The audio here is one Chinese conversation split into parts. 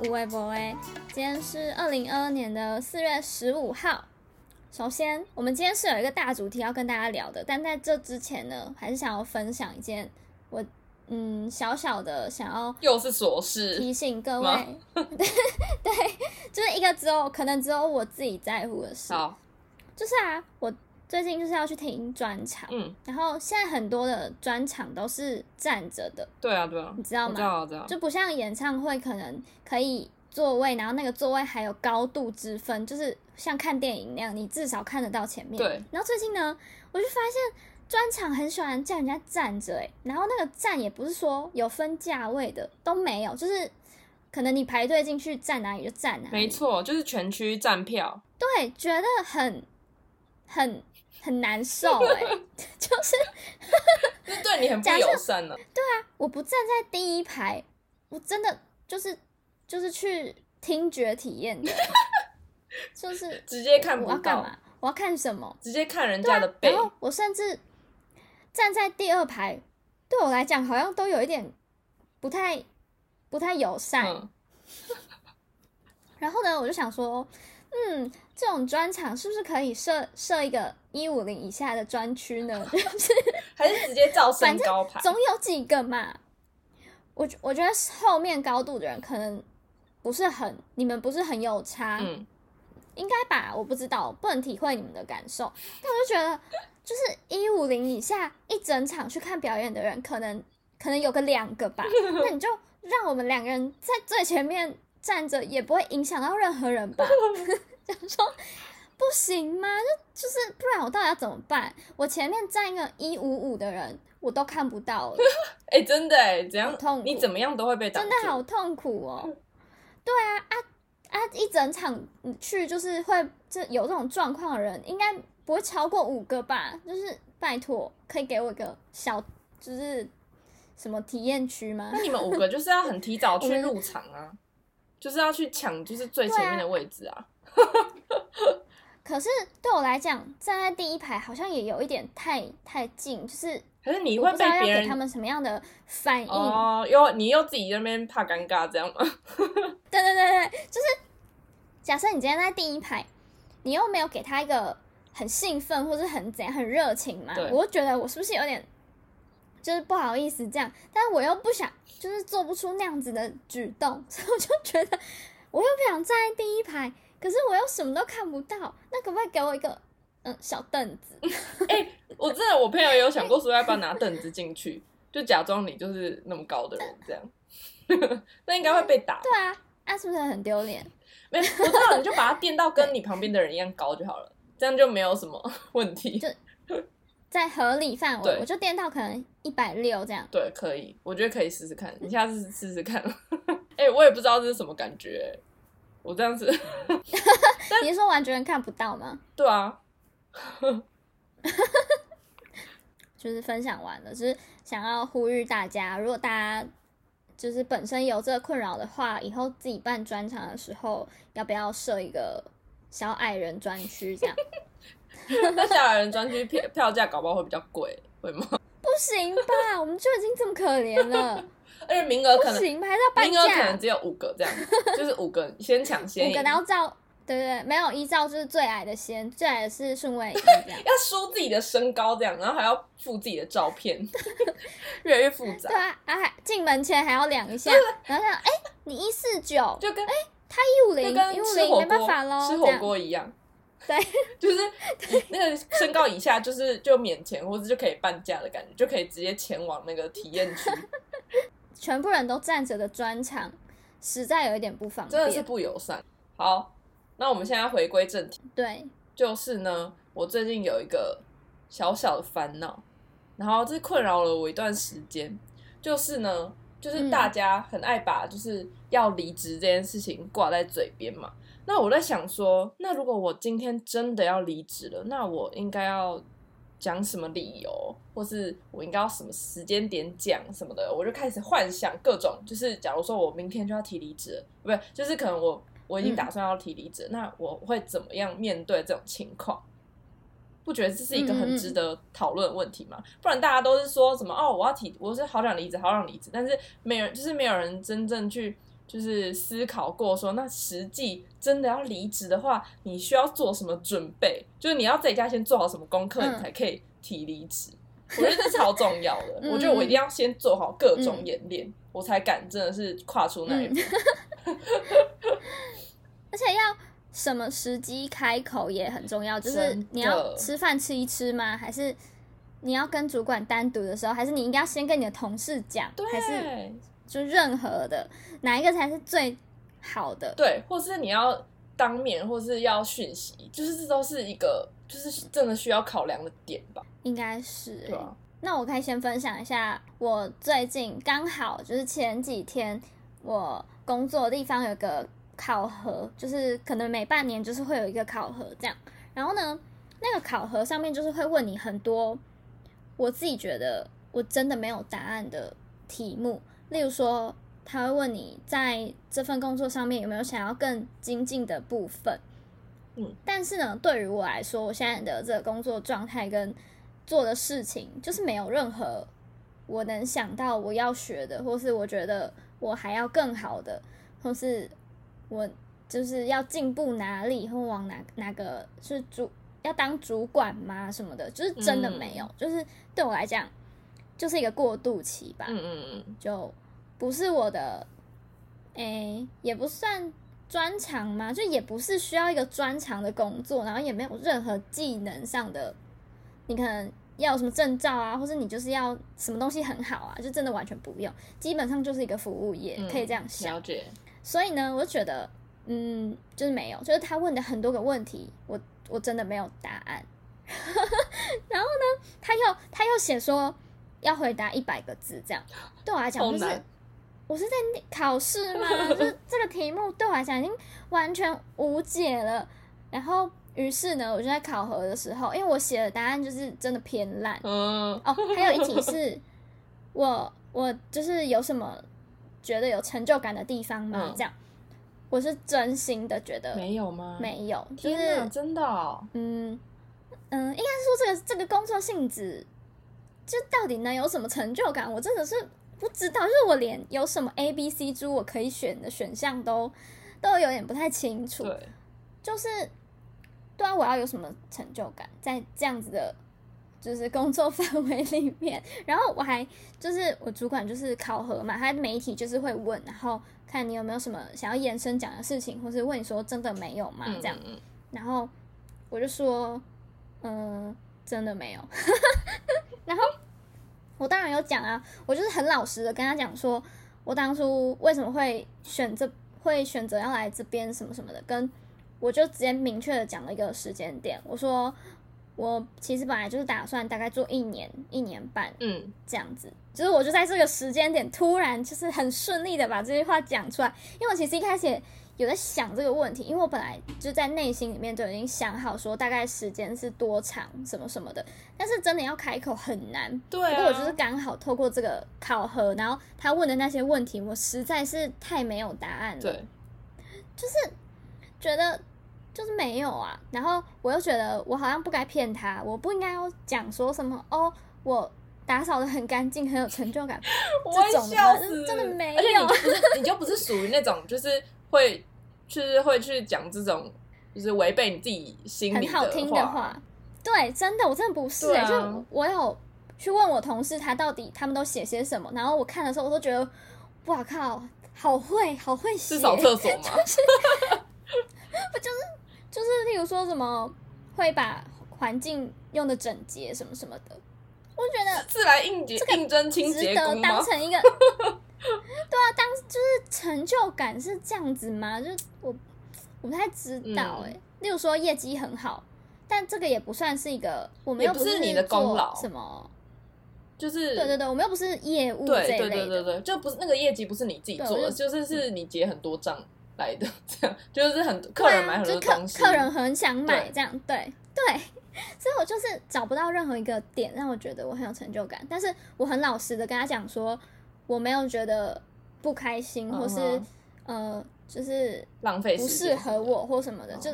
无为博威，今天是二零二二年的四月十五号。首先，我们今天是有一个大主题要跟大家聊的，但在这之前呢，还是想要分享一件我嗯小小的想要又是琐事提醒各位，对对，就是一个只有可能只有我自己在乎的事，好，就是啊，我最近就是要去听专场，嗯，然后现在很多的专场都是站着的，对啊，对啊，你知道吗知道，知道，就不像演唱会可能可以座位，然后那个座位还有高度之分，就是像看电影那样，你至少看得到前面。对。然后最近呢，我就发现专场很喜欢叫人家站着，哎，然后那个站也不是说有分价位的，都没有，就是可能你排队进去站哪里就站哪里。没。错，就是全区站票，对，觉得很很很难受，哎，就是 这对你很不友善呢。我不站在第一排，我真的就是就是去听觉体验的，就是直接看不到，我要干嘛？我要看什么？直接看人家的背然，后我甚至站在第二排，对我来讲好像都有一点不太不太友善。嗯，然后呢，我就想说，嗯，这种专场是不是可以设设一个一五零以下的专区呢？就是还是直接照身高排，总有几个嘛。我觉我觉得后面高度的人可能不是很，你们不是很有差，嗯，应该吧？我不知道，不能体会你们的感受。但我就觉得，就是一五零以下一整场去看表演的人，可能可能有个两个吧。那你就让我们两个人在最前面站着，也不会影响到任何人吧？想说不行吗？就就是不然我到底要怎么办？我前面站一个一五五的人，我都看不到了。哎，真的哎，怎样痛苦你怎么样都会被挡住，真的好痛苦哦。对啊啊啊！一整场去就是会这有这种状况的人，应该不会超过五个吧？就是拜托，可以给我一个小就是什么体验区吗那？你们五个就是要很提早去 入场啊，就是要去抢就是最前面的位置啊，可是对我来讲，站在第一排好像也有一点太太近，就是可是你会被别人给他们什么样的反应。哦，又你又自己在那边怕尴尬这样吗？对对对对，就是假设你今天在第一排，你又没有给他一个很兴奋或是很怎样很热情嘛，我就觉得我是不是有点就是不好意思这样，但是我又不想就是做不出那样子的举动，所以我就觉得我又不想站在第一排，可是我又什么都看不到，那可不可以给我一个嗯小凳子？哎、我真的，我朋友也有想过说要不要拿凳子进去，就假装你就是那么高的人这样，那应该会被打。对啊，啊是不是很丢脸？没，我知道，你就把它垫到跟你旁边的人一样高就好了，这样就没有什么问题就。在合理范围，我就垫到可能一百六这样。对，可以，我觉得可以试试看，你下次试试看。哎、我也不知道这是什么感觉，我这样子，你是说完全看不到吗？对啊，就是分享完了，就是想要呼吁大家，如果大家就是本身有这个困扰的话，以后自己办专场的时候，要不要设一个小矮人专区？这样 那小矮人专区票票价搞不好会比较贵，会吗？不行吧？我们就已经这么可怜了，而且名额可能不行吧？还是要半名额可能价？只有五个这样，就是五个先抢先赢五个，。然后照对对对，没有依照就是最矮的先，最矮的是顺位一这样。要输自己的身高这样，然后还要附自己的照片，越来越复杂对。啊，啊还进门前还要量一下，然后想，哎、你一四九，就跟他一五零，就跟一五零，没办法喽，锅吃火锅一样，对，就是那个身高以下就是就免钱或者就可以半价的感觉，就可以直接前往那个体验区，全部人都站着的专场，实在有一点不方便。真的是不友善。好，那我们现在回归正题，对，就是呢，我最近有一个小小的烦恼，然后这困扰了我一段时间，就是呢，就是大家很爱把就是要离职这件事情挂在嘴边嘛。那我在想说，那如果我今天真的要离职了，那我应该要讲什么理由，或是我应该要什么时间点讲什么的，我就开始幻想各种，就是假如说我明天就要提离职，不是，就是可能我我已经打算要提离职了，那我会怎么样面对这种情况？不觉得这是一个很值得讨论的问题吗？不然大家都是说什么哦，我要提，我是好想离职，好想离职，但是没有人，就是没有人真正去就是思考过说，那实际真的要离职的话，你需要做什么准备？就是你要在家先做好什么功课，嗯你才可以提离职。我觉得这超重要的，嗯我觉得我一定要先做好各种演练，我才敢真的是跨出那一步。而且要什么时机开口也很重要，就是你要吃饭吃一吃吗？还是你要跟主管单独的时候，还是你应该要先跟你的同事讲，还是对就任何的哪一个才是最好的？对，或是你要当面，或是要讯息，就是这都是一个，就是真的需要考量的点吧？应该是、欸对啊，那我可以先分享一下，我最近刚好就是前几天我工作的地方有个考核，就是可能每半年就是会有一个考核这样。然后呢，那个考核上面就是会问你很多我自己觉得我真的没有答案的题目，例如说他会问你在这份工作上面有没有想要更精进的部分。嗯，但是呢，对于我来说，我现在的这个工作状态跟做的事情，就是没有任何我能想到我要学的，或是我觉得我还要更好的，或是我就是要进步哪里，或往哪哪个是主要当主管吗？什么的，就是真的没有，就是对我来讲就是一个过渡期吧，嗯嗯嗯，就不是我的，诶、也不算专长嘛，就也不是需要一个专长的工作，然后也没有任何技能上的，你可能要什么证照啊，或者你就是要什么东西很好啊，就真的完全不用，基本上就是一个服务业，嗯可以这样想。了解。所以呢，我就觉得，嗯，就是没有，就是他问的很多个问题，我我真的没有答案。然后呢，他又他又写说要回答一百个字，这样对我来讲就是我是在考试吗？就是这个题目对我来讲已经完全无解了。然后于是呢，我就在考核的时候，因为我写的答案就是真的偏烂，嗯，哦，还有一题是我我就是有什么觉得有成就感的地方吗？嗯这样，我是真心的觉得没有吗？，没有，就，是真的哦、嗯嗯，应该是说这个这个工作性质，就到底能有什么成就感？我真的是不知道，就是我连有什么 A、B、C 猪我可以选的选项都都有点不太清楚。对，就是，对啊，我要有什么成就感，在这样子的，就是工作范围里面。然后我还就是我主管就是考核嘛，他每一题就是会问，然后看你有没有什么想要延伸讲的事情，或是问你说真的没有吗？嗯这样，嗯然后我就说，嗯、真的没有。然后我当然有讲啊，我就是很老实的跟他讲说，我当初为什么会选择，会选择要来这边什么什么的，跟我就直接明确的讲了一个时间点，我说我其实本来就是打算大概做一年、一年半嗯。这样子，就是我就在这个时间点突然就是很顺利的把这句话讲出来，因为我其实一开始也有在想这个问题，因为我本来就在内心里面就已经想好说大概时间是多长什么什么的，但是真的要开口很难。对啊，不过我就是刚好透过这个考核，然后他问的那些问题，我实在是太没有答案了。对，觉得就是没有啊，然后我又觉得我好像不该骗他，我不应该要讲说什么哦，我打扫的很干净，很有成就感。我会笑死，真的没而且有你就不是，你就不是属于那种就是会，就是会去讲这种，就是违背你自己心里很好听的话。对，真的，我真的不是、欸，啊就我有去问我同事，他到底他们都写些什么，然后我看的时候，我都觉得，哇靠，好会，好会写，是扫厕所 吗？就是就是例如说什么会把环境用的整洁什么什么的，我就觉得是来应节应征清值洁工吗？得当成一个，对啊，当就是成就感是这样子吗？就是我我不太知道哎、嗯例如说业绩很好，但这个也不算是一个，我们又不是你的功劳什么？就是对对对，我们又不是业务这对对对对对，就不是那个业绩不是你自己做的，就是是你结很多账来的，这样就是很客人买很客多东西，客人很想买对这样，对对，所以我就是找不到任何一个点让我觉得我很有成就感，但是我很老实的跟他讲说，我没有觉得不开心，或是、嗯呃，就是浪费不适合我或什么的，嗯就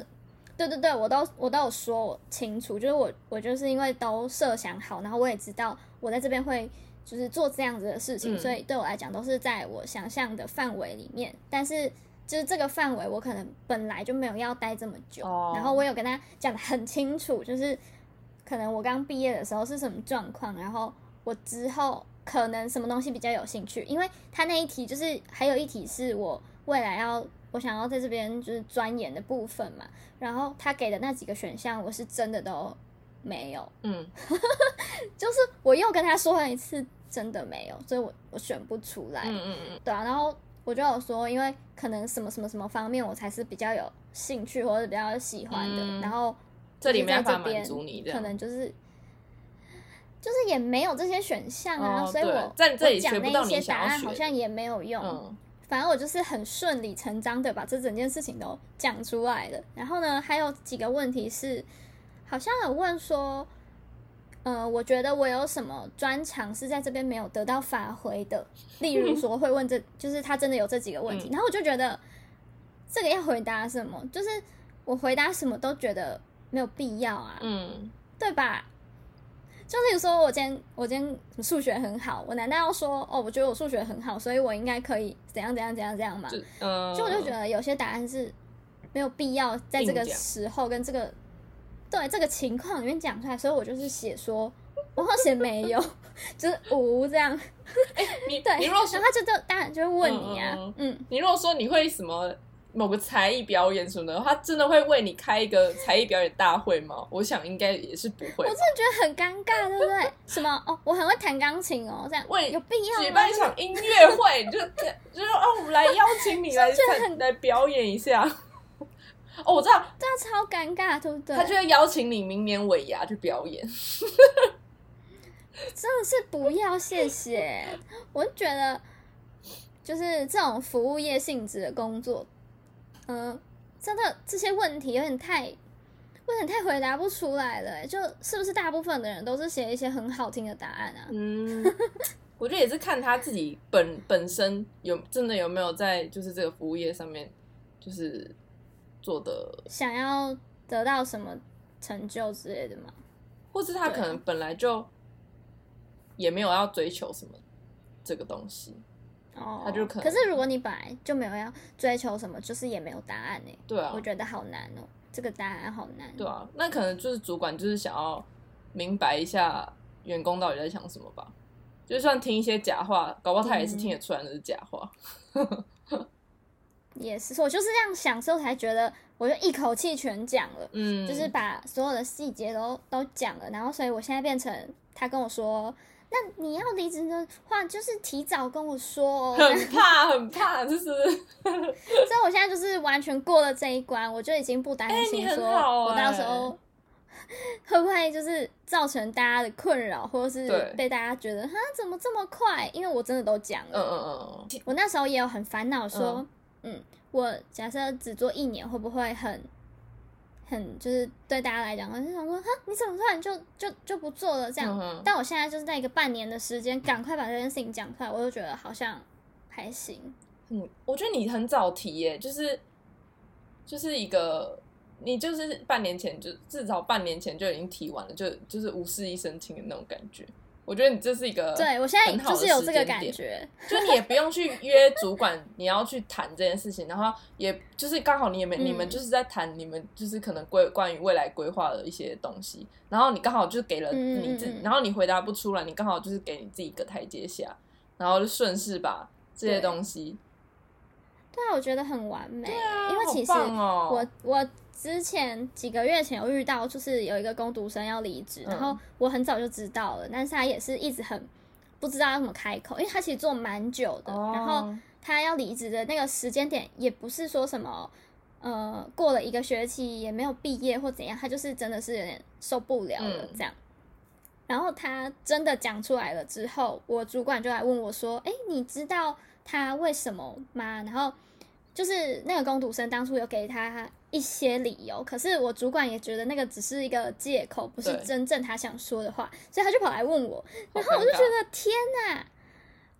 对对对，我都我都有说清楚，就是我我就是因为都设想好，然后我也知道我在这边会就是做这样子的事情，嗯所以对我来讲都是在我想象的范围里面。但是就是这个范围，我可能本来就没有要待这么久。哦然后我有跟他讲的很清楚，就是可能我刚毕业的时候是什么状况，然后我之后可能什么东西比较有兴趣，因为他那一题就是还有一题是我未来要我想要在这边就是钻研的部分嘛，然后他给的那几个选项，我是真的都没有，嗯，就是我又跟他说了一次，真的没有，所以我我选不出来，嗯嗯嗯，对啊，然后我就有说，因为可能什么什么什么方面我才是比较有兴趣或者比较喜欢的，嗯。然后这里就是在没办法这边满足你可能就是。就是也没有这些选项啊，哦所以我在这里我讲学不到你那一些答案好像也没有用。嗯反正我就是很顺理成章的把这整件事情都讲出来了。然后呢，还有几个问题是，好像有问说，呃，我觉得我有什么专长是在这边没有得到发挥的，例如说会问这，就是他真的有这几个问题，嗯然后我就觉得这个要回答什么，就是我回答什么都觉得没有必要啊，嗯，对吧？就例如说，我今天我今天数学很好，我难道要说哦，我觉得我数学很好，所以我应该可以怎样怎样怎样怎样吗？就我就觉得有些答案是没有必要在这个时候跟这个对这个情况里面讲出来，所以我就是写说，我好写没有，就是无这样。你对，你如果说然后他就就当然就会问你啊，嗯嗯你如果说你会什么某个才艺表演什么的，他真的会为你开一个才艺表演大会吗？我想应该也是不会。我真的觉得很尴尬，对不对？什么哦，我很会弹钢琴哦，这样为有必要？举办一场音乐会，就就是哦，我们来邀请你来 来表演一下。哦，我知道，这样超尴尬，对不对？他就会邀请你明年尾牙去表演。真的是不要，谢谢。我就觉得，就是这种服务业性质的工作，嗯、真的这些问题有点太，有点太回答不出来了欸。就是不是大部分的人都是写一些很好听的答案啊？嗯，我觉得也是看他自己本本身有真的有没有在就是这个服务业上面就是做的，想要得到什么成就之类的吗？或是他可能本来就也没有要追求什么这个东西。哦，他就可能可是如果你本来就没有要追求什么，就是也没有答案呢。对啊我，觉得好难哦，这个答案好难。对啊，那可能就是主管就是想要明白一下员工到底在想什么吧。就算听一些假话，搞不好他也是听得出来那是假话。也是，我就是这样想，所以我才觉得，我就一口气全讲了。嗯，就是把所有的细节都都讲了，然后所以我现在变成他跟我说，那你要离职的话，就是提早跟我说哦。很怕，很怕，就是。所以我现在就是完全过了这一关，我就已经不担心说好我到时哎。候 会不会就是造成大家的困扰，或者是被大家觉得哈怎么这么快？因为我真的都讲嗯了，嗯嗯我那时候也有很烦恼说，嗯我假设只做一年，会不会很很就是对大家来讲，我就想说，哈，你怎么突然就就就不做了这样？嗯但我现在就是在一个半年的时间，赶快把这件事情讲出来，我就觉得好像还行。嗯，我觉得你很早提耶，就是就是一个。你就是半年前就至少半年前就已经提完了，就就是无事一身轻的那种感觉。我觉得你这是一个对我现在很好的就是有这个感觉，就你也不用去 约主管，你要去谈这件事情，然后也就是刚好你也没、嗯你们就是在谈你们就是可能规关于未来规划的一些东西，然后你刚好就是给了你自，嗯嗯然后你回答不出来，你刚好就是给你自己一个台阶下，然后就顺势把这些对东西，对啊，我觉得很完美。啊因为其实我我之前几个月前有遇到，就是有一个工读生要离职，嗯然后我很早就知道了，但是他也是一直很不知道要怎么开口，因为他其实做蛮久的，哦然后他要离职的那个时间点也不是说什么。呃，过了一个学期也没有毕业或怎样，他就是真的是有点受不了了嗯这样。然后他真的讲出来了之后，我主管就来问我说：“哎，你知道他为什么吗？”然后就是那个工读生当初有给他一些理由，可是我主管也觉得那个只是一个借口，不是真正他想说的话，所以他就跑来问我，然后我就觉得天哪！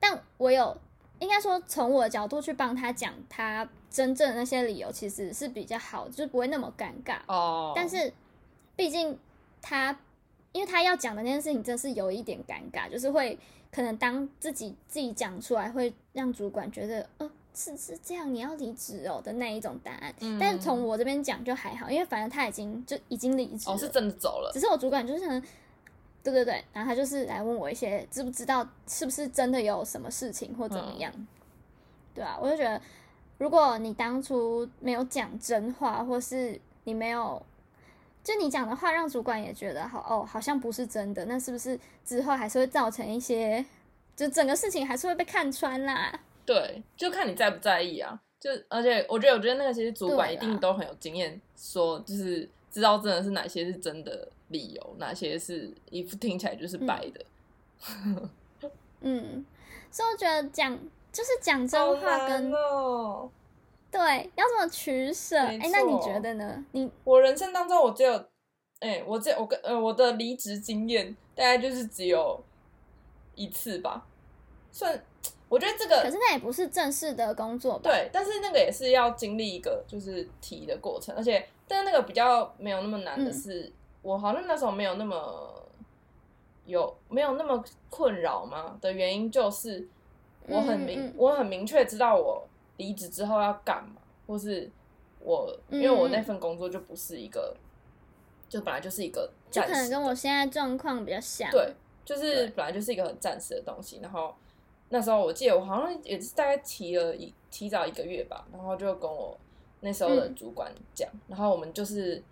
但我有应该说从我的角度去帮他讲他真正的那些理由，其实是比较好，就是不会那么尴尬。哦，但是毕竟他因为他要讲的那件事情真是有一点尴尬，就是会可能当自己自己讲出来，会让主管觉得，呃，是是这样，你要离职哦的那一种答案。嗯但是从我这边讲就还好，因为反正他已经就已经离职了，哦，是真的走了，只是我主管就是对对对，然后他就是来问我一些知不知道是不是真的有什么事情或怎么样，对啊，我就觉得，如果你当初没有讲真话，或是你没有，就你讲的话让主管也觉得好哦，好像不是真的，那是不是之后还是会造成一些，就整个事情还是会被看穿啦？对，就看你在不在意啊。就而且我觉得，我觉得那个其实主管一定都很有经验，说就是知道真的是哪些是真的理由，哪些是一副听起来就是白的。嗯，所以我觉得讲就是讲真话跟、哦。对要怎么取舍？哎、没那你错觉得呢？你我人生当中，我只有，哎、我只有我跟呃我的离职经验大概就是只有一次吧，算，我觉得这个可是那也不是正式的工作吧？对，但是那个也是要经历一个就是提的过程，而且但是那个比较没有那么难的嗯是，我好像那时候没有那么有没有那么困扰嘛的原因就是我很明、嗯嗯嗯我很明确知道我离职之后要干嘛，或是我因为我那份工作就不是一个，就本来就是一个就可能跟我现在状况比较像。对，就是本来就是一个很暂时的东西。然后那时候我记得我好像也是大概提了一提早一个月吧，然后就跟我那时候的嗯主管讲，然后我们就是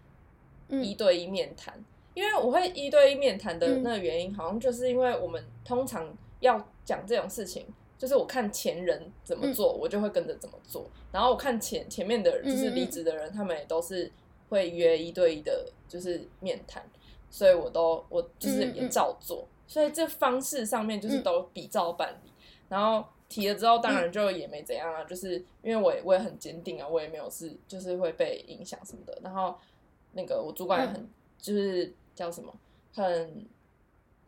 嗯一对一面谈。因为我会一对一面谈的嗯那个原因，好像就是因为我们通常要讲这种事情，就是我看前人怎么做，我就会跟着怎么做。然后我看前前面的人，就是离职的人，他们也都是会约一对一的，就是面谈，所以我都我就是也照做。所以这方式上面就是都比照办理。然后提了之后，当然就也没怎样啊，就是因为我也我也很坚定啊，我也没有是就是会被影响什么的。然后那个我主管也很、就是叫什么，很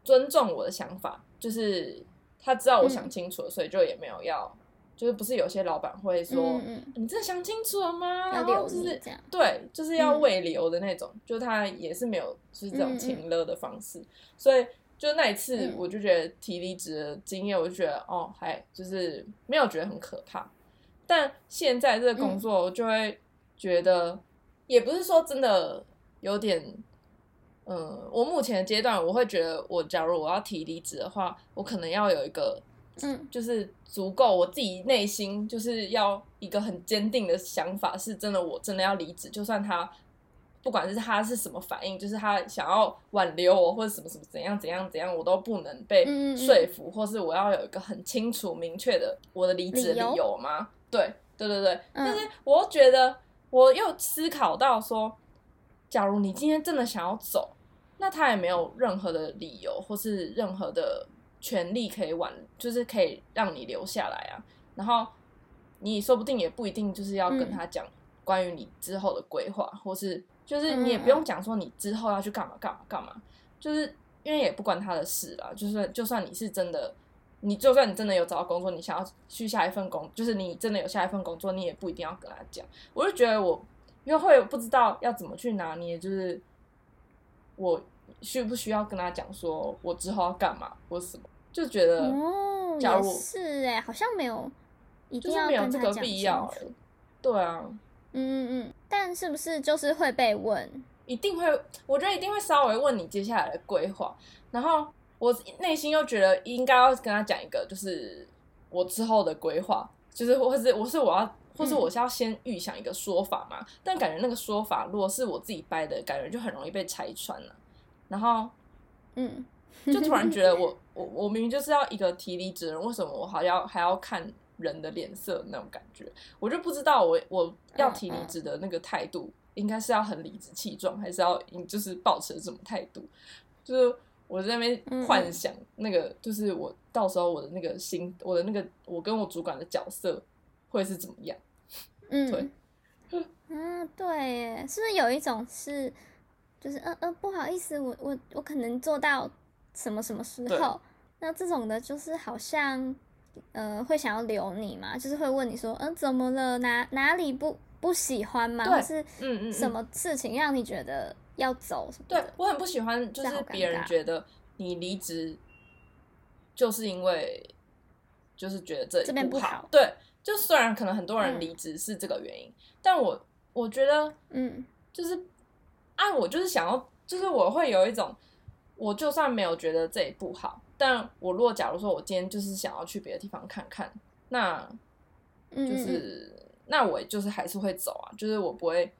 尊重我的想法，就是他知道我想清楚了，所以就也没有要，就是不是有些老板会说、嗯嗯，你真的想清楚了吗？要然后留就是。对，就是要嗯未留的那种，就他也是没有就是这种嗯嗯情勒的方式，所以就那一次嗯。我就觉得提离职的经验，我就觉得哦，还就是没有觉得很可怕，但现在这个工作我就会觉得，也不是说真的有点。嗯，我目前的阶段，我会觉得，我假如我要提离职的话，我可能要有一个嗯。就是足够我自己内心就是要一个很坚定的想法，是真的，我真的要离职，就算他不管是他是什么反应，就是他想要挽留我或者什么什么怎样怎样怎样，我都不能被嗯嗯嗯说服，或是我要有一个很清楚明确的我的离职理由理由吗？对对对对，嗯但是我又觉得我又思考到说，假如你今天真的想要走，那他也没有任何的理由或是任何的权利可以挽，就是可以让你留下来啊。然后你说不定也不一定就是要跟嗯他讲关于你之后的规划，或是就是嗯你也不用讲说你之后要去干嘛干嘛干嘛，就是因为也不关他的事啦。就是就算你是真的，你就算你真的有找到工作，你想要去下一份工，就是你真的有下一份工作，你也不一定要跟他讲。我就觉得我因为会不知道要怎么去拿捏，就是我需不需要跟他讲说我之后要干嘛或什么，就觉得哦，假如是哎，好像没有一定要就是没有这个跟他讲必要。对啊，嗯嗯嗯，但是不是就是会被问？一定会，我觉得一定会稍微问你接下来的规划，然后我内心又觉得应该要跟他讲一个，就是我之后的规划，就是或是我是我要，或是嗯。我是要先预想一个说法嘛，但感觉那个说法如果是我自己掰的，感觉就很容易被拆穿了，然后嗯，就突然觉得我 我我明明就是要一个提离职人，为什么我还要还要看人的脸色那种感觉？我就不知道我我要提离职的那个态度，应该是要很理直气壮，还是要就是保持什么态度？就是我在那边幻想那个，就是我到时候我的那个心，我的那个我跟我主管的角色会是怎么样？嗯，对嗯，对耶，是不是有一种是，就是呃呃，不好意思，我我我可能做到什么什么时候？那这种的，就是好像呃会想要留你嘛，就是会问你说，嗯、怎么了？哪哪里不不喜欢吗？对或是嗯嗯，什么事情让你觉得要走什么对？我很不喜欢，就是别人觉得你离职，就是因为就是觉得这里这边不好。对，就虽然可能很多人嗯离职是这个原因，但我我觉得嗯就是啊，我就是想要，就是我会有一种，我就算没有觉得这里不好，但我如果假如说我今天就是想要去别的地方看看，那嗯，就是那我就是还是会走啊，就是我不会，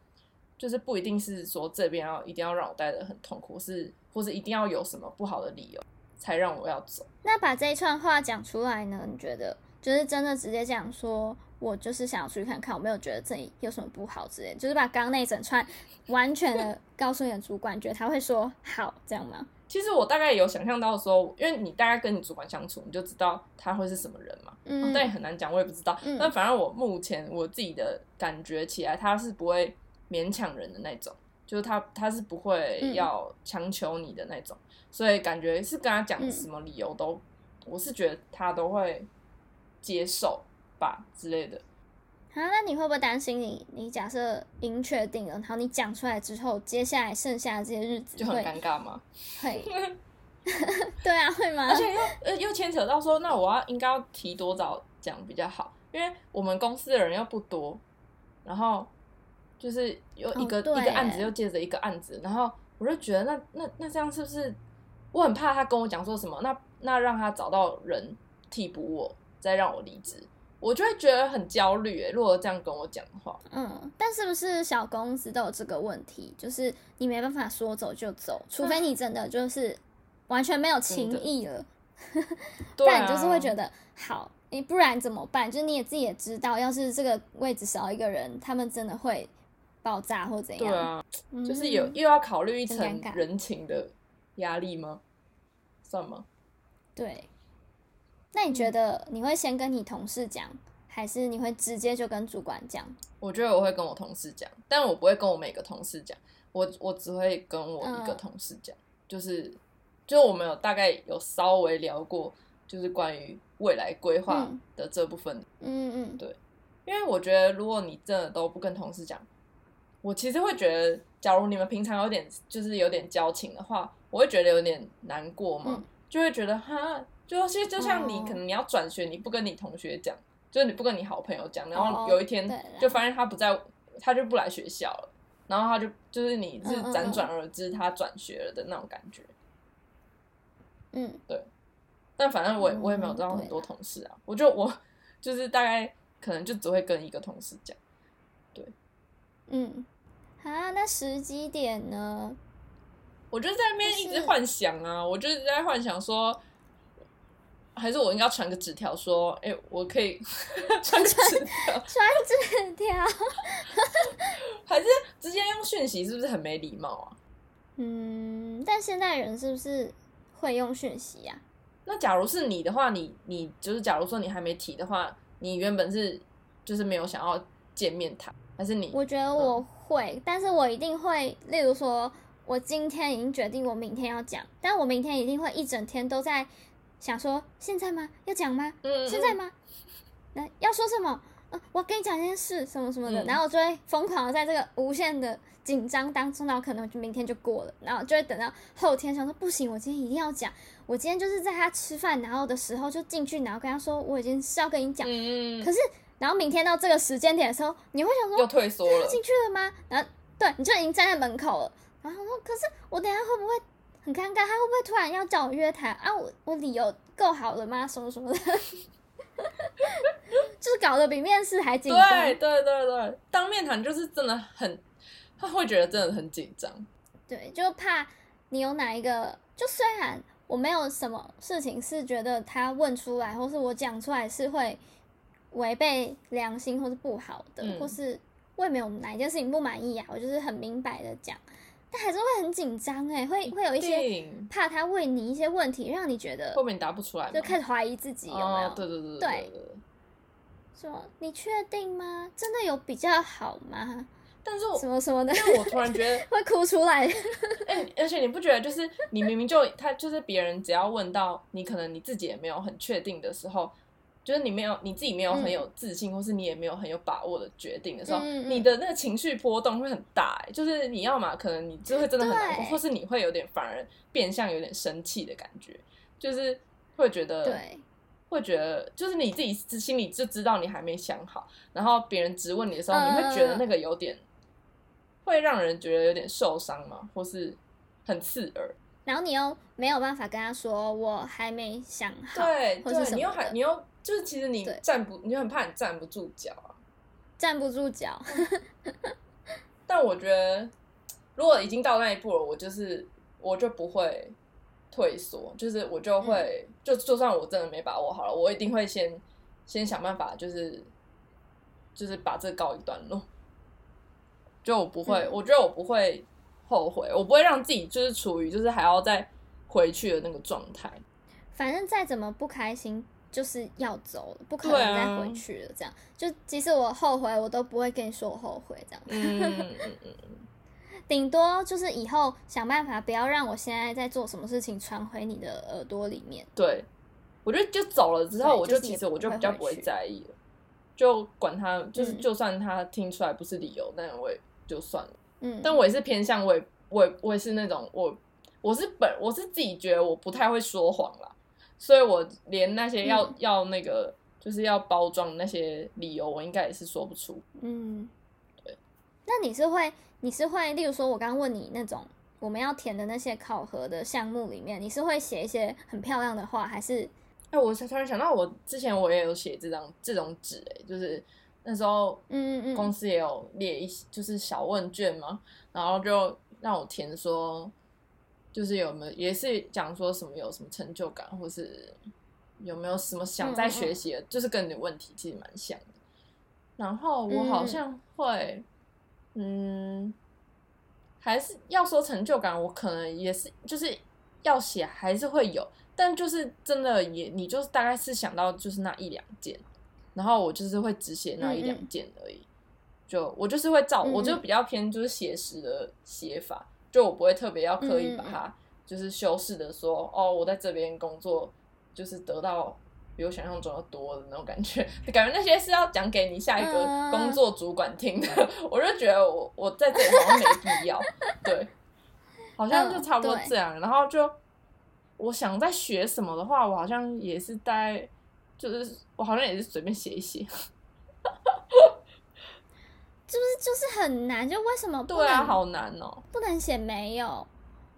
就是不一定是说这边要一定要让我待的很痛苦，是或是一定要有什么不好的理由才让我要走。那把这一串话讲出来呢？你觉得就是真的直接讲说，我就是想要出去看看，我没有觉得这里有什么不好之类，就是把刚刚那一整串完全的告诉你的主管，觉得他会说好这样吗？其实我大概有想象到说，因为你大概跟你主管相处，你就知道他会是什么人嘛。嗯，但也很难讲，我也不知道。嗯但反正我目前我自己的感觉起来，他是不会勉强人的那种，就是他他是不会嗯要强求你的那种，所以感觉是跟他讲嗯什么理由都，我是觉得他都会接受吧之类的。啊，那你会不会担心你？你假设已经确定了，然后你讲出来之后，接下来剩下的这些日子就很尴尬吗，会，对啊，会吗？而且又呃又牵扯到说，那我要应该要提多早讲比较好，因为我们公司的人又不多，然后就是有一个、哦一个案子又接着一个案子，然后我就觉得那那那这样是不是我很怕他跟我讲说什么，那那让他找到人替补我，再让我离职，我就会觉得很焦虑诶。如果这样跟我讲的话，嗯，但是不是小公司都有这个问题？就是你没办法说走就走，除非你真的就是完全没有情义了，不然你就是会觉得好，你，不然怎么办？就是你也自己也知道，要是这个位置少一个人，他们真的会爆炸或怎样。对啊，嗯就是有又要考虑一层人情的压力吗？算吗？对。那你觉得你会先跟你同事讲，还是你会直接就跟主管讲？我觉得我会跟我同事讲，但我不会跟我每个同事讲，我我只会跟我一个嗯。同事讲，就是就是我们有大概有稍微聊过，就是关于未来规划嗯。的这部分，嗯嗯，对因为我觉得如果你真的都不跟同事讲，我其实会觉得，假如你们平常有点就是有点交情的话，我会觉得有点难过嘛，嗯。就会觉得哈，就是就像你、哦。可能你要转学，你不跟你同学讲，就是你不跟你好朋友讲，然后哦有一天就发现他不在，他就不来学校了，然后他就就是你是辗转而知他转学了的那种感觉。嗯，对。但反正我我也没有知道很多同事啊，我就我就是大概可能就只会跟一个同事讲。对。嗯，啊，那时机点呢？我就在那边一直幻想啊，我就是在幻想说，还是我应该传个纸条说，哎、我可以 传个纸条，传纸条。还是直接用讯息，是不是很没礼貌啊？嗯，但现在人是不是会用讯息呀、那假如是你的话，你你就是假如说你还没提的话，你原本是就是没有想要见面谈，还是你我觉得我会，但是我一定会，例如说，我今天已经决定我明天要讲，但我明天一定会一整天都在想说，现在吗？要讲吗？嗯现在吗？那要说什么？呃，我跟你讲一件事，什么什么的，嗯然后我就会疯狂的在这个无限的紧张当中，然后可能就明天就过了，然后就会等到后天想说不行，我今天一定要讲，我今天就是在他吃饭然后的时候就进去，然后跟他说我已经是要跟你讲，嗯嗯可是然后明天到这个时间点的时候，你会想说又退缩了，进去了吗？然后对，你就已经站在门口了。然后我说，可是我等下会不会很尴尬？他会不会突然要叫我约谈啊？我我理由够好了吗？什么什么的，就是搞得比面试还紧张。对对对对，当面谈就是真的很，他会觉得真的很紧张。对，就怕你有哪一个，就虽然我没有什么事情是觉得他问出来，或是我讲出来是会违背良心或是不好的，嗯或是我也没有哪一件事情不满意啊，我就是很明白的讲，但还是会很紧张哎，会会有一些怕他问你一些问题，让你觉得后面答不出来，就开始怀疑自己有没有？哦，对对对对对对。说你确定吗？真的有比较好吗？但是我什么什么的，但我突然觉得，会哭出来。哎、而且你不觉得，就是你明明就他就是别人只要问到你，可能你自己也没有很确定的时候，就是你没有你自己没有很有自信，或是你也没有很有把握的决定的时候，嗯嗯你的那个情绪波动会很大、欸。就是你要嘛，可能你就会真的很难过，或是你会有点反而变相有点生气的感觉，就是会觉得对，会觉得，就是你自己心里就知道你还没想好，然后别人质问你的时候，嗯你会觉得那个有点会让人觉得有点受伤嘛，或是很刺耳。然后你又没有办法跟他说我还没想好，对或是对，你又还你又就是其实你站不，你就很怕你站不住脚啊。站不住脚。但我觉得，如果已经到那一步了，我就是我就不会退缩，就是我就会、就就算我真的没把握好了，我一定会先先想办法，就是就是把这告一段落。就我不会，嗯我觉得我不会后悔，我不会让自己就是处于就是还要再回去的那个状态。反正再怎么不开心，就是要走了，不可能再回去了。这样，就即使我后悔，我都不会跟你说我后悔。这样，嗯嗯嗯嗯，顶多就是以后想办法不要让我现在在做什么事情传回你的耳朵里面。对，我觉得就走了之后，我就其实我就比较不会在意了，就管他，就是嗯就算他听出来不是理由，那我也就算了。嗯，但我也是偏向，我也我也我也是那种我我是本我是自己觉得我不太会说谎啦，所以我连那些要、嗯要那个就是要包装那些理由，我应该也是说不出。嗯，对。那你是会，你是会，例如说，我刚刚问你那种我们要填的那些考核的项目里面，你是会写一些很漂亮的话，还是哎、我突然想到，我之前我也有写这张这种纸，哎，就是那时候嗯嗯嗯，公司也有列一些就是小问卷嘛，然后就让我填说，就是有没有也是讲说什么有什么成就感，或是有没有什么想再学习的，就是跟你的问题其实蛮像的。然后我好像会，嗯，还是要说成就感，我可能也是就是要写，还是会有，但就是真的也，你就是大概是想到就是那一两件，然后我就是会只写那一两件而已。就我就是会照，我就比较偏就是写实的写法，就我不会特别要刻意把它就是修饰的说，哦，我在这边工作就是得到比我想象中的多的那种感觉，感觉那些是要讲给你下一个嗯工作主管听的，我就觉得我我在这里好像没必要，对，好像就差不多这样，然后就我想在学什么的话，我好像也是在就是我好像也是随便写一写，就是很难，就为什么不对啊，好难哦、不能写没有？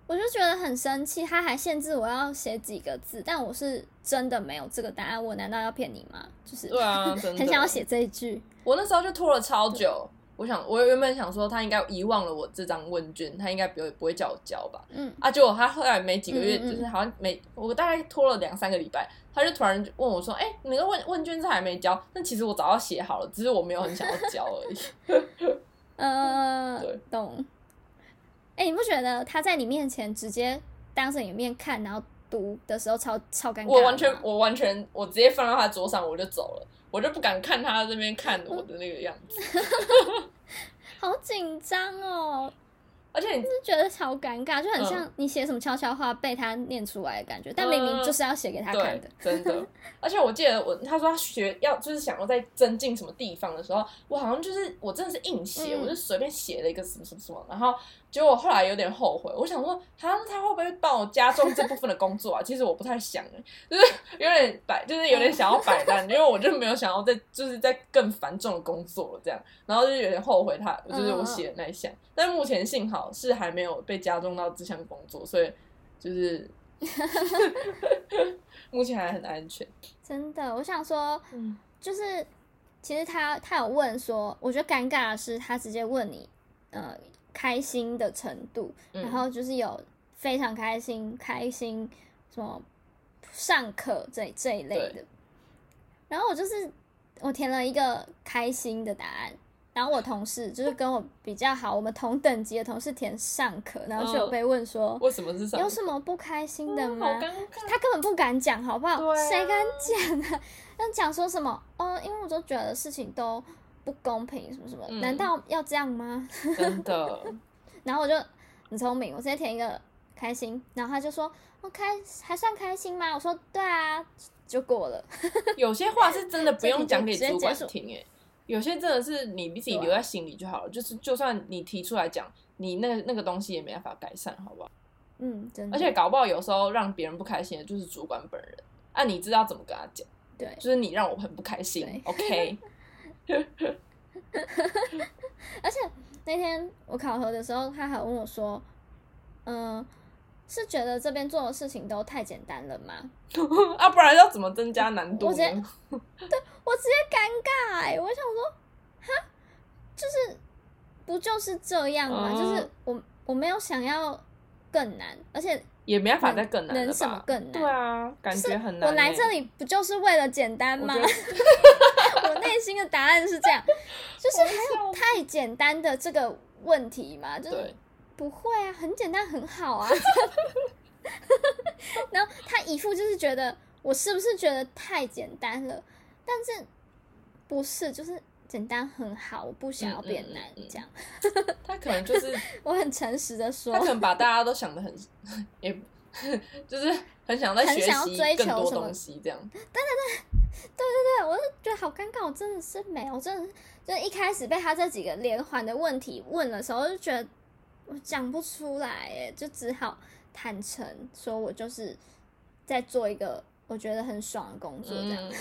我就觉得很生气，他还限制我要写几个字，但我是真的没有这个答案，我难道要骗你吗？就是对啊，真的 很想要写这一句，我那时候就拖了超久。我想，我原本想说他应该遗忘了我这张问卷，他应该不会不会叫我交吧？嗯啊，结果他后来没几个月，嗯嗯嗯就是好像没我大概拖了两三个礼拜，他就突然问我说：“哎、你那个问问卷是还没交？但其实我早要写好了，只是我没有很想要交而已。嗯 对，懂。哎、你不觉得他在你面前直接当着你面看，然后读的时候超超尴尬？我完全，我完全，我直接放到他桌上，我就走了，我就不敢看他这边看我的那个样子。好紧张哦，而且你就觉得超尴尬，就很嗯像你写什么悄悄话被他念出来的感觉，但明明就是要写给他看的。，真的。而且我记得我他说他学要就是想要在增进什么地方的时候，我好像就是我真的是硬写，嗯我就随便写了一个什么什么什么，然后结果后来有点后悔，我想说他他会不会帮我加重这部分的工作啊？其实我不太想欸，就是有点摆，就是有点想要摆烂，因为我就没有想要再就是在更繁重的工作了这样，然后就有点后悔他就是我写的那一项，但目前幸好是还没有被加重到这项工作，所以就是 目前还很安全。真的，我想说，嗯就是其实他他有问说，我觉得尴尬的是他直接问你，呃，开心的程度，嗯然后就是有非常开心、开心什么上课这这一类的，然后我就是我填了一个开心的答案。然后我同事就是跟我比较好，我们同等级的同事填上课，然后就有嗯被问说，为什么是上有什么不开心的嗯吗？他根本不敢讲，好不好？啊谁敢讲啊？那讲说什么？哦，因为我都觉得事情都不公平，什么什么，嗯难道要这样吗？真的，然后我就很聪明，我直接填一个开心。然后他就说，哦，开还算开心吗？我说，对啊，就过了。有些话是真的不用讲给主管听，哎，有些真的是你自己留在心里就好了。就是就算你提出来讲，你那个那个东西也没办法改善，好不好？嗯，真的。而且搞不好有时候让别人不开心的就是主管本人。啊，你知道怎么跟他讲？对，就是你让我很不开心对，OK？而且那天我考核的时候，他还问我说，嗯、是觉得这边做的事情都太简单了吗？啊，不然要怎么增加难度我直接对？我直接尴尬、欸，我想说，哈，就是不就是这样吗？嗯就是我我没有想要更难，而且也没办法再更难了吧？能什么更难对啊，感觉很难欸。我来这里不就是为了简单吗？内心的答案是这样，就是还有太简单的这个问题嘛，就是，不会啊，很简单，很好啊。然后他一副就是觉得我是不是觉得太简单了？但是不是，就是简单很好，我不想要变难嗯嗯嗯嗯这样。他可能就是我很诚实的说他，可能把大家都想的很，也 就是很想要习追求更多什么东西这样。对对对对对，我就觉得好尴尬，我真的是没有，我真的是就一开始被他这几个连环的问题问的时候，我就觉得我讲不出来，哎，就只好坦诚说我就是在做一个我觉得很爽的工作这样。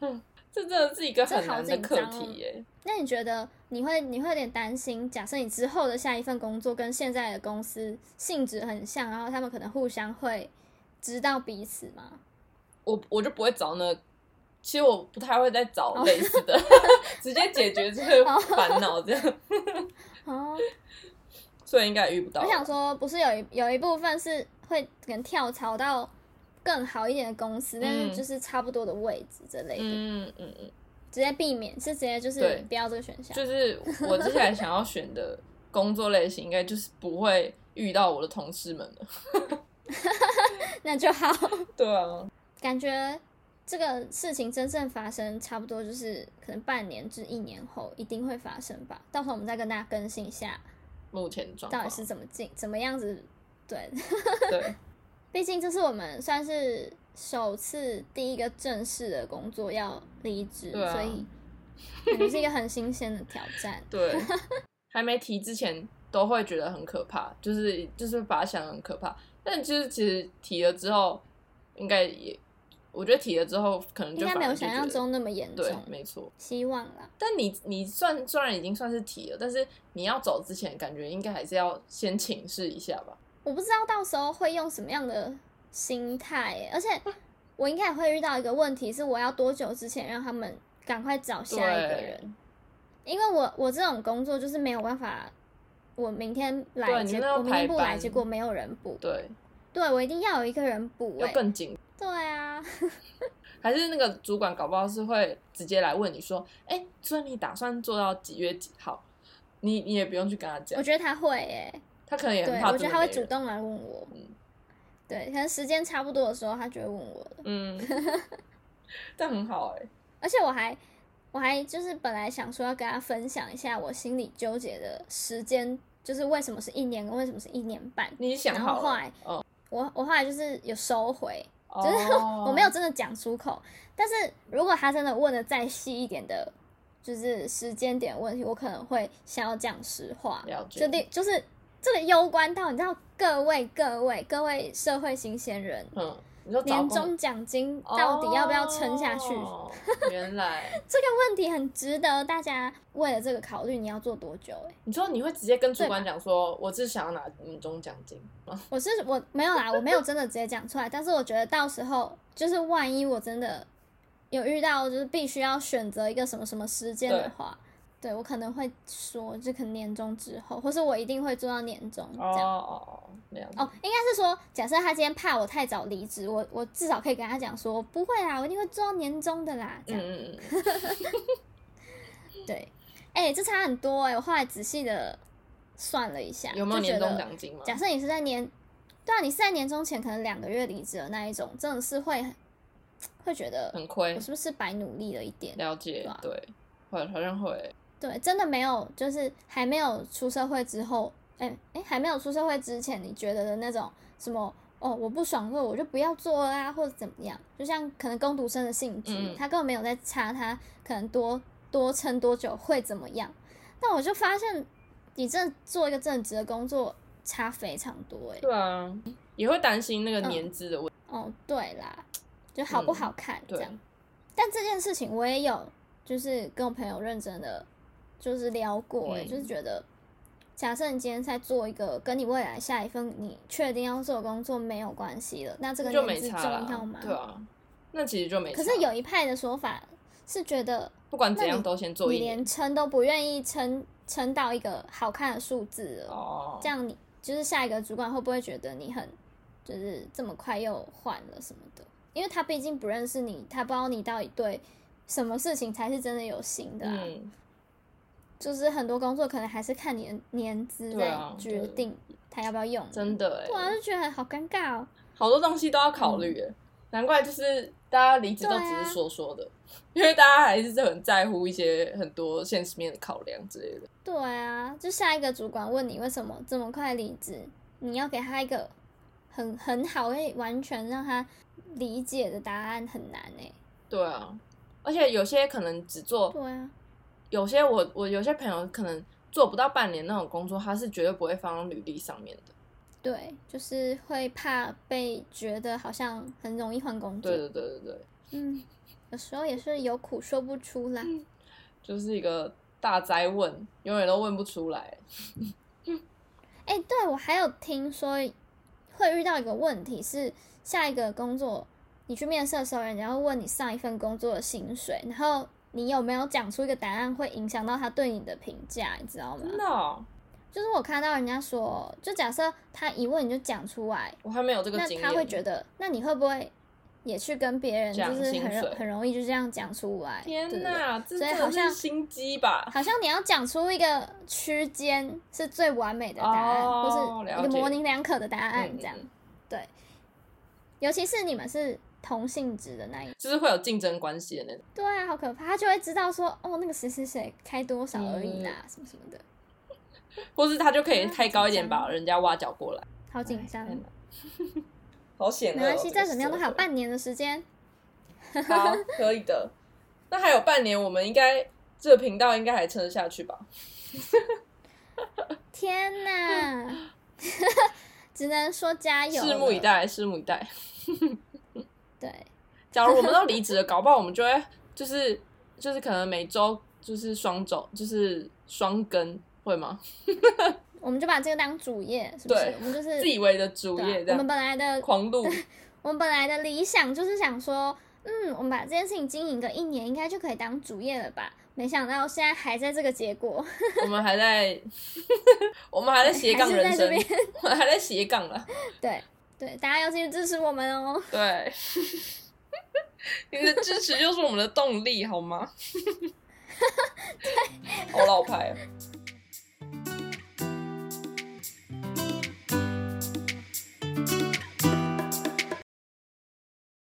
嗯，这真的是一个很好难的课题耶。那你觉得你会你会有点担心？假设你之后的下一份工作跟现在的公司性质很像，然后他们可能互相会知道彼此吗？我我就不会找那，其实我不太会再找哦类似的，直接解决这个烦恼这样，哦，所以应该遇不到我。想说，不是有一有一部分是会可能跳槽到更好一点的公司，但是就是差不多的位置之类的，嗯嗯嗯，直接避免是直接就是不要这个选项。就是我接下来想要选的工作类型，应该就是不会遇到我的同事们了。那就好。对啊，感觉这个事情真正发生，差不多就是可能半年至一年后一定会发生吧。到时候我们再跟大家更新一下，目前状况到底是怎么进，怎么样子。对，对，毕竟这是我们算是首次第一个正式的工作要离职，啊所以感觉是一个很新鲜的挑战。对，还没提之前都会觉得很可怕，就是就是把它想得很可怕，但就是其实提了之后，应该也，我觉得提了之后可能就应该没有想象中那么严对，重，没错。希望啦。但你你算虽然已经算是提了，但是你要走之前，感觉应该还是要先请示一下吧。我不知道到时候会用什么样的心态，而且我应该也会遇到一个问题，是我要多久之前让他们赶快找下一个人，因为我我这种工作就是没有办法，我明天来我明天不来，结果没有人补，对，对我一定要有一个人补要哎，更紧。对啊，还是那个主管搞不好是会直接来问你说，哎、所以你打算做到几月几号？你你也不用去跟他讲。我，觉得他会哎，他可能也很对怕我觉得他会主动来问我嗯，对，可能时间差不多的时候，他就会问我了。嗯，这样很好哎、而且我还我还就是本来想说要跟他分享一下我心里纠结的时间，就是为什么是一年，跟为什么是一年半。你想好了然后后来，哦，我我后来就是有收回，就是哦我没有真的讲出口。但是如果他真的问的再细一点的，就是时间点问题，我可能会想要讲实话。了解就例就是这个攸关到你知道各位各位各位社会新鲜人，嗯，你说年终奖金到底要不要撑下去？哦原来 这个问题很值得大家为了这个考虑，你要做多久、欸？你说你会直接跟主管讲说，我是想要拿年终奖金 吗？我是我没有啦，我没有真的直接讲出来，但是我觉得到时候就是万一我真的有遇到，就是必须要选择一个什么什么时间的话，对我可能会说，就可能年终之后，或是我一定会做到年终这哦样。哦哦，那样哦，应该是说，假设他今天怕我太早离职，我我至少可以跟他讲说，不会啦，我一定会做到年终的啦，这样。嗯嗯嗯，对，哎、这差很多哎、我后来仔细的算了一下，有没有觉年终得奖金吗？假设你是在年，对啊，你是在年终前可能两个月离职的那一种，真的是会会觉得很亏我，是不是白努力了一点？了解对啊，对，会好像会，对，真的没有，就是还没有出社会之后哎、哎、还没有出社会之前，你觉得的那种什么哦，我不爽了，我就不要做啦啊，或者怎么样？就像可能工读生的性质，嗯他根本没有在差他可能多多撑多久会怎么样。但我就发现，你这做一个正职的工作差非常多哎、对啊，也会担心那个年资的问题。哦，对啦，就好不嗯好看这对样。但这件事情我也有，就是跟我朋友认真的就是聊过、欸，嗯就是觉得，假设你今天在做一个跟你未来下一份你确定要做的工作没有关系了，那这个就年资重没差啦要吗？对啊，那其实就没。可是有一派的说法是觉得，不管怎样都先做你一年连撑都不愿意撑撑到一个好看的数字了，哦，这样你就是下一个主管会不会觉得你很就是这么快又换了什么的？因为他毕竟不认识你，他不知道你到底对什么事情才是真的有心的啊。嗯，就是很多工作可能还是看你的年资在对啊对决定他要不要用。真的哎对，啊，就觉得好尴尬哦。好多东西都要考虑哎，难怪就是大家离职都只是说说的，因为大家还是很在乎一些很多现实面的考量之类的。对啊，就下一个主管问你为什么这么快离职，你要给他一个很很好，可以完全让他理解的答案很难哎。对啊，而且有些可能只做，对啊，有些我我有些朋友可能做不到半年那种工作，他是绝对不会放到履历上面的。对，就是会怕被觉得好像很容易换工作。对对对对对，嗯，有时候也是有苦说不出来。就是一个大灾问，永远都问不出来。哎、对我还有听说会遇到一个问题是，下一个工作你去面试的时候，人家会问你上一份工作的薪水，然后你有没有讲出一个答案，会影响到他对你的评价，你知道吗？真的哦、就是我看到人家说，就假设他一问你就讲出来，我还没有这个经验。那他会觉得，那你会不会也去跟别人就是很容很容易就这样讲出来？天对不对哪，这真的所以好像心机吧？好像你要讲出一个区间是最完美的答案，哦或是一个模棱两可的答案，嗯这样、嗯对。尤其是你们是同性质的那一，就是会有竞争关系的那种。对啊，好可怕，他就会知道说，哦，那个谁谁谁开多少而已啦，嗯什么什么的，或是他就可以啊开高一点，把人家挖角过来。好紧张。好险恶哦！没关系，再怎么样都还有半年的时间。好，可以的。那还有半年，我们应该这个频道应该还撑得下去吧？天哪，只能说加油。拭目以。待，拭目以待。对，假如我们都离职了，搞不好我们就会就是就是可能每周就是双周就是双更，会吗？我们就把这个当主业，是不是对？我们就是自以为的主业我们本来的狂度，我们本来的理想就是想说，嗯，我们把这件事情经营个一年，应该就可以当主业了吧？没想到现在还在这个结果。我们还在我们还在斜杠人生我们还在斜杠了。对对，大家要继续支持我们哦。对，你的支持就是我们的动力，好吗？好老派啊！